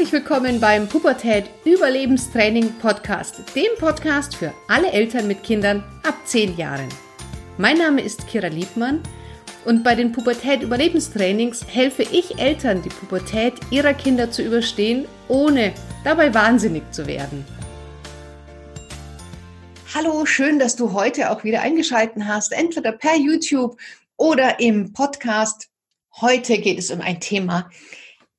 Herzlich willkommen beim Pubertät Überlebenstraining Podcast, dem Podcast für alle Eltern mit Kindern ab 10 Jahren. Mein Name ist Kira Liebmann und bei den Pubertät Überlebenstrainings helfe ich Eltern, die Pubertät ihrer Kinder zu überstehen, ohne dabei wahnsinnig zu werden. Hallo, schön, dass du heute auch wieder eingeschaltet hast, entweder per YouTube oder im Podcast. Heute geht es um ein Thema,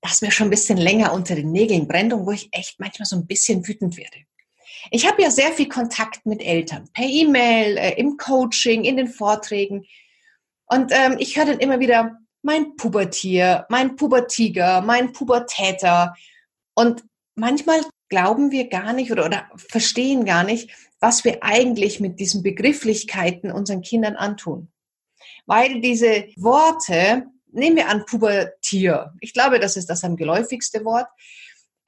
das mir schon ein bisschen länger unter den Nägeln brennt und wo ich echt manchmal so ein bisschen wütend werde. Ich habe ja sehr viel Kontakt mit Eltern, per E-Mail, äh, im Coaching, in den Vorträgen. Und ähm, ich höre dann immer wieder, mein Pubertier, mein Pubertiger, mein Pubertäter. Und manchmal glauben wir gar nicht oder, oder verstehen gar nicht, was wir eigentlich mit diesen Begrifflichkeiten unseren Kindern antun. Weil diese Worte nehmen wir an Pubertier. Ich glaube, das ist das am geläufigste Wort.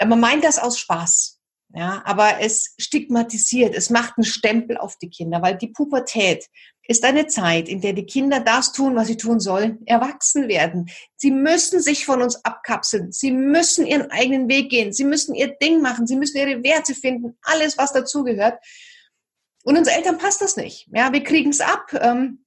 Man meint das aus Spaß. Ja, aber es stigmatisiert, es macht einen Stempel auf die Kinder, weil die Pubertät ist eine Zeit, in der die Kinder das tun, was sie tun sollen, erwachsen werden. Sie müssen sich von uns abkapseln. Sie müssen ihren eigenen Weg gehen. Sie müssen ihr Ding machen. Sie müssen ihre Werte finden. Alles, was dazugehört. Und uns Eltern passt das nicht. Ja, wir kriegen es ab. Ähm,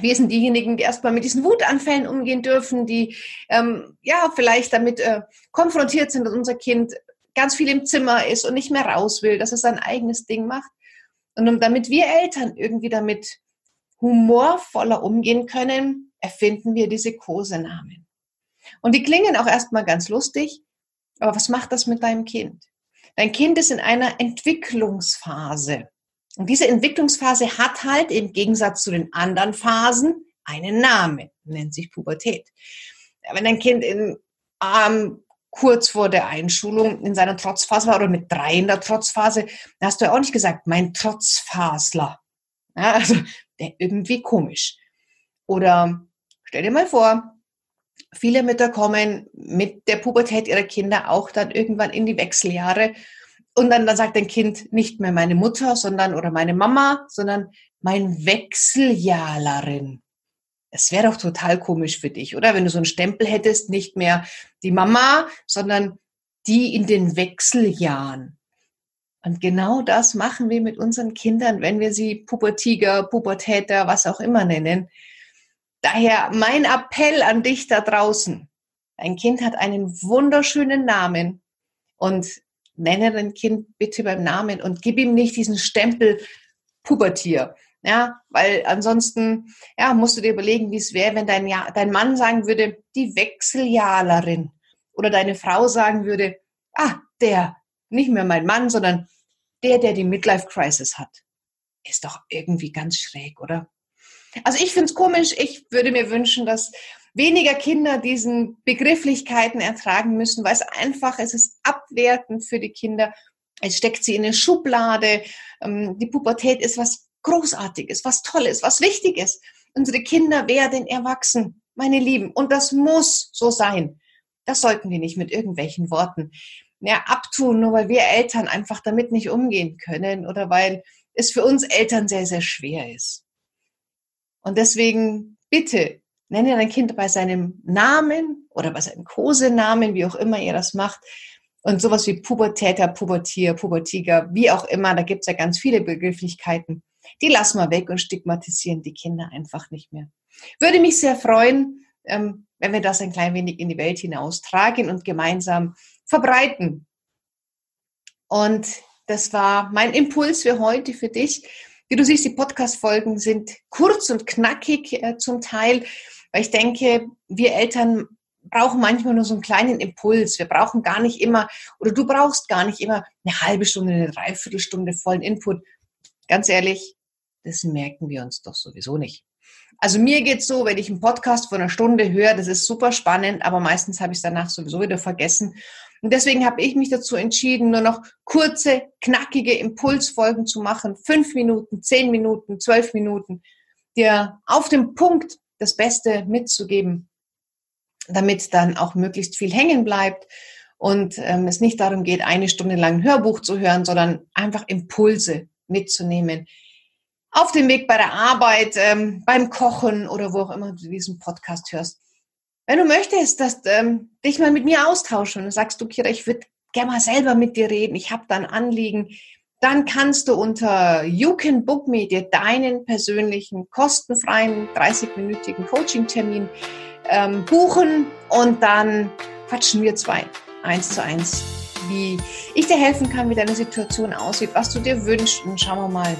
wir sind diejenigen, die erstmal mit diesen Wutanfällen umgehen dürfen, die ähm, ja vielleicht damit äh, konfrontiert sind, dass unser Kind ganz viel im Zimmer ist und nicht mehr raus will, dass es sein eigenes Ding macht. Und um, damit wir Eltern irgendwie damit humorvoller umgehen können, erfinden wir diese Kosenamen. Und die klingen auch erstmal ganz lustig, aber was macht das mit deinem Kind? Dein Kind ist in einer Entwicklungsphase. Und diese Entwicklungsphase hat halt im Gegensatz zu den anderen Phasen einen Namen, nennt sich Pubertät. Wenn ein Kind in, ähm, kurz vor der Einschulung in seiner Trotzphase war oder mit drei in der Trotzphase, da hast du ja auch nicht gesagt, mein Trotzphasler. Ja, also irgendwie komisch. Oder stell dir mal vor, viele Mütter kommen mit der Pubertät ihrer Kinder auch dann irgendwann in die Wechseljahre und dann, dann sagt ein Kind nicht mehr meine Mutter, sondern oder meine Mama, sondern mein Wechseljahlerin. Es wäre doch total komisch für dich, oder? Wenn du so einen Stempel hättest, nicht mehr die Mama, sondern die in den Wechseljahren. Und genau das machen wir mit unseren Kindern, wenn wir sie Pubertiger, Pubertäter, was auch immer nennen. Daher mein Appell an dich da draußen. Dein Kind hat einen wunderschönen Namen und nenne dein Kind bitte beim Namen und gib ihm nicht diesen Stempel Pubertier. Ja, weil ansonsten, ja, musst du dir überlegen, wie es wäre, wenn dein, ja dein Mann sagen würde, die Wechseljahlerin. Oder deine Frau sagen würde, ah, der, nicht mehr mein Mann, sondern der, der die Midlife Crisis hat. Ist doch irgendwie ganz schräg, oder? Also ich finde es komisch. Ich würde mir wünschen, dass weniger Kinder diesen Begrifflichkeiten ertragen müssen, weil es einfach, es ist abwertend für die Kinder. Es steckt sie in eine Schublade. Ähm, die Pubertät ist was Großartiges, was Tolles, was Wichtiges. Unsere Kinder werden erwachsen, meine Lieben. Und das muss so sein. Das sollten wir nicht mit irgendwelchen Worten mehr abtun, nur weil wir Eltern einfach damit nicht umgehen können oder weil es für uns Eltern sehr, sehr schwer ist. Und deswegen bitte Nenne dein Kind bei seinem Namen oder bei seinem Kosenamen, wie auch immer ihr das macht. Und sowas wie Pubertäter, Pubertier, Pubertiger, wie auch immer, da gibt es ja ganz viele Begrifflichkeiten. Die lassen wir weg und stigmatisieren die Kinder einfach nicht mehr. Würde mich sehr freuen, ähm, wenn wir das ein klein wenig in die Welt hinaustragen und gemeinsam verbreiten. Und das war mein Impuls für heute, für dich. Wie du siehst, die Podcast-Folgen sind kurz und knackig äh, zum Teil. Weil ich denke, wir Eltern brauchen manchmal nur so einen kleinen Impuls. Wir brauchen gar nicht immer, oder du brauchst gar nicht immer eine halbe Stunde, eine Dreiviertelstunde vollen Input. Ganz ehrlich, das merken wir uns doch sowieso nicht. Also mir geht's so, wenn ich einen Podcast von einer Stunde höre, das ist super spannend, aber meistens habe ich es danach sowieso wieder vergessen. Und deswegen habe ich mich dazu entschieden, nur noch kurze, knackige Impulsfolgen zu machen. Fünf Minuten, zehn Minuten, zwölf Minuten, dir auf den Punkt das Beste mitzugeben, damit dann auch möglichst viel hängen bleibt und ähm, es nicht darum geht, eine Stunde lang ein Hörbuch zu hören, sondern einfach Impulse mitzunehmen. Auf dem Weg bei der Arbeit, ähm, beim Kochen oder wo auch immer du diesen Podcast hörst. Wenn du möchtest, dass ähm, dich mal mit mir austauschen und sagst du, Kira, ich würde gerne mal selber mit dir reden, ich habe da ein Anliegen, dann kannst du unter You Can Book Me dir deinen persönlichen, kostenfreien, 30-minütigen Coaching-Termin ähm, buchen und dann quatschen wir zwei eins zu eins, wie ich dir helfen kann, wie deine Situation aussieht, was du dir wünschst und schauen wir mal,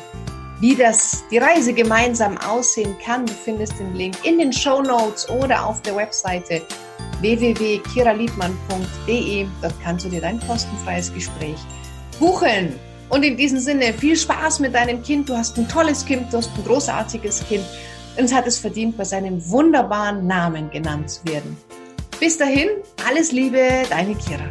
wie das die Reise gemeinsam aussehen kann. Du findest den Link in den Show Notes oder auf der Webseite www.kiraliebmann.de. Dort kannst du dir dein kostenfreies Gespräch buchen. Und in diesem Sinne, viel Spaß mit deinem Kind. Du hast ein tolles Kind, du hast ein großartiges Kind und es hat es verdient, bei seinem wunderbaren Namen genannt zu werden. Bis dahin, alles Liebe, deine Kira.